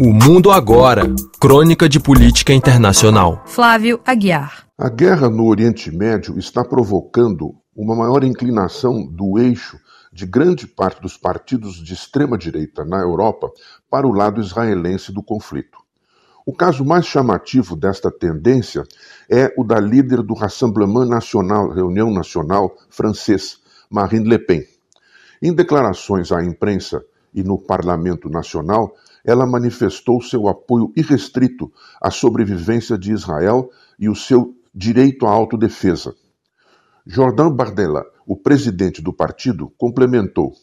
O Mundo Agora Crônica de Política Internacional. Flávio Aguiar. A guerra no Oriente Médio está provocando uma maior inclinação do eixo de grande parte dos partidos de extrema-direita na Europa para o lado israelense do conflito. O caso mais chamativo desta tendência é o da líder do Rassemblement National, Reunião Nacional francês, Marine Le Pen. Em declarações à imprensa e no Parlamento Nacional, ela manifestou seu apoio irrestrito à sobrevivência de Israel e o seu direito à autodefesa. Jordan Bardella, o presidente do partido, complementou,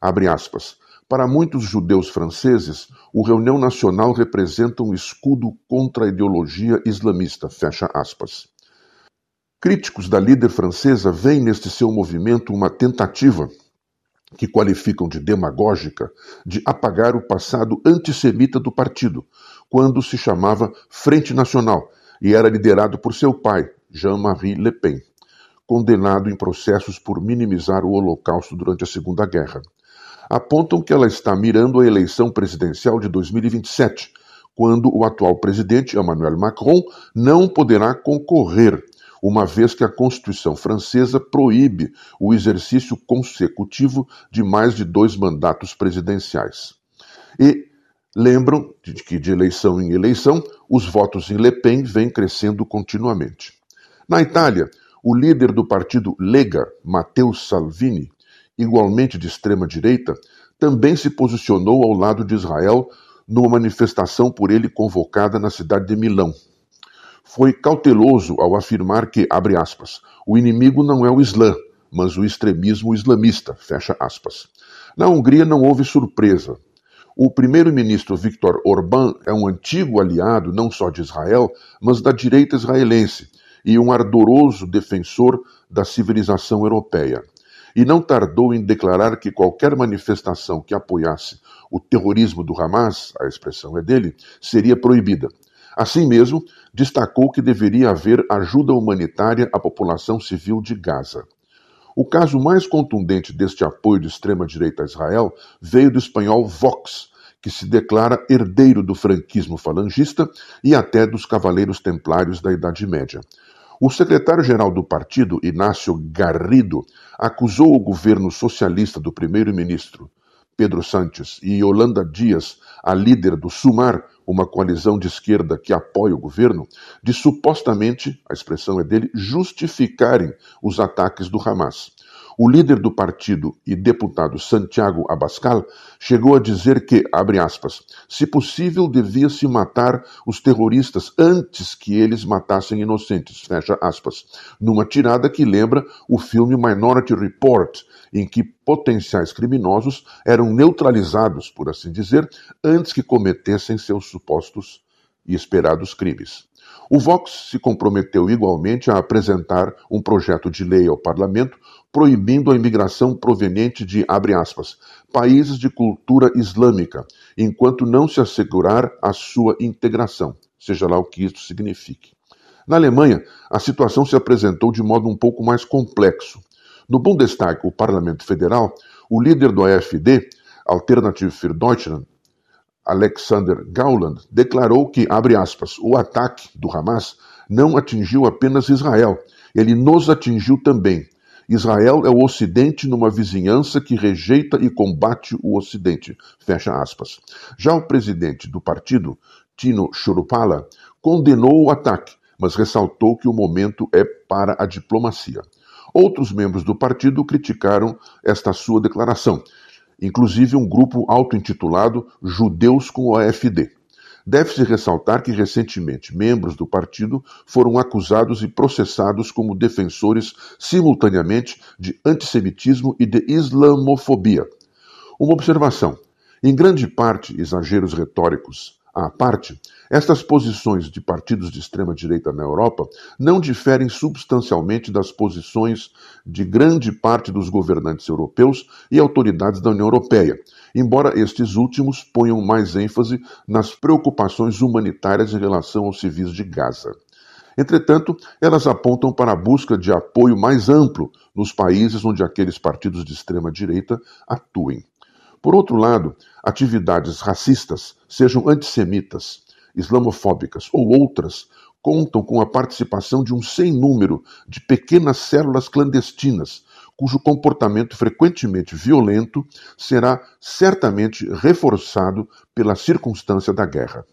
aspas, para muitos judeus franceses, o Reunião Nacional representa um escudo contra a ideologia islamista, fecha aspas. Críticos da líder francesa veem neste seu movimento uma tentativa que qualificam de demagógica, de apagar o passado antissemita do partido, quando se chamava Frente Nacional e era liderado por seu pai, Jean-Marie Le Pen, condenado em processos por minimizar o Holocausto durante a Segunda Guerra. Apontam que ela está mirando a eleição presidencial de 2027, quando o atual presidente, Emmanuel Macron, não poderá concorrer uma vez que a Constituição francesa proíbe o exercício consecutivo de mais de dois mandatos presidenciais. E lembram de que de eleição em eleição os votos em Le Pen vêm crescendo continuamente. Na Itália, o líder do partido Lega, Matteo Salvini, igualmente de extrema direita, também se posicionou ao lado de Israel numa manifestação por ele convocada na cidade de Milão, foi cauteloso ao afirmar que, abre aspas, o inimigo não é o Islã, mas o extremismo islamista, fecha aspas. Na Hungria não houve surpresa. O primeiro-ministro Viktor Orbán é um antigo aliado não só de Israel, mas da direita israelense e um ardoroso defensor da civilização europeia. E não tardou em declarar que qualquer manifestação que apoiasse o terrorismo do Hamas, a expressão é dele, seria proibida. Assim mesmo, destacou que deveria haver ajuda humanitária à população civil de Gaza. O caso mais contundente deste apoio de extrema-direita a Israel veio do espanhol Vox, que se declara herdeiro do franquismo falangista e até dos cavaleiros templários da Idade Média. O secretário-geral do partido, Inácio Garrido, acusou o governo socialista do primeiro-ministro Pedro Sanches e Yolanda Dias, a líder do SUMAR, uma coalizão de esquerda que apoia o governo, de supostamente, a expressão é dele, justificarem os ataques do Hamas. O líder do partido e deputado Santiago Abascal chegou a dizer que, abre aspas, se possível devia-se matar os terroristas antes que eles matassem inocentes, aspas, numa tirada que lembra o filme Minority Report, em que potenciais criminosos eram neutralizados, por assim dizer, antes que cometessem seus supostos e esperados crimes. O Vox se comprometeu igualmente a apresentar um projeto de lei ao parlamento proibindo a imigração proveniente de, aspas, países de cultura islâmica, enquanto não se assegurar a sua integração, seja lá o que isso signifique. Na Alemanha, a situação se apresentou de modo um pouco mais complexo. No Bundestag, o parlamento federal, o líder do AfD, Alternative für Deutschland, Alexander Gauland, declarou que, aspas, o ataque do Hamas não atingiu apenas Israel, ele nos atingiu também. Israel é o Ocidente numa vizinhança que rejeita e combate o Ocidente. Fecha aspas. Já o presidente do partido, Tino Churupala, condenou o ataque, mas ressaltou que o momento é para a diplomacia. Outros membros do partido criticaram esta sua declaração, inclusive um grupo auto-intitulado Judeus com o AFD. Deve-se ressaltar que recentemente membros do partido foram acusados e processados como defensores simultaneamente de antissemitismo e de islamofobia. Uma observação: em grande parte, exageros retóricos à parte, estas posições de partidos de extrema-direita na Europa não diferem substancialmente das posições de grande parte dos governantes europeus e autoridades da União Europeia, embora estes últimos ponham mais ênfase nas preocupações humanitárias em relação aos civis de Gaza. Entretanto, elas apontam para a busca de apoio mais amplo nos países onde aqueles partidos de extrema direita atuem. Por outro lado, atividades racistas, sejam antissemitas, islamofóbicas ou outras, contam com a participação de um sem número de pequenas células clandestinas, cujo comportamento frequentemente violento será certamente reforçado pela circunstância da guerra.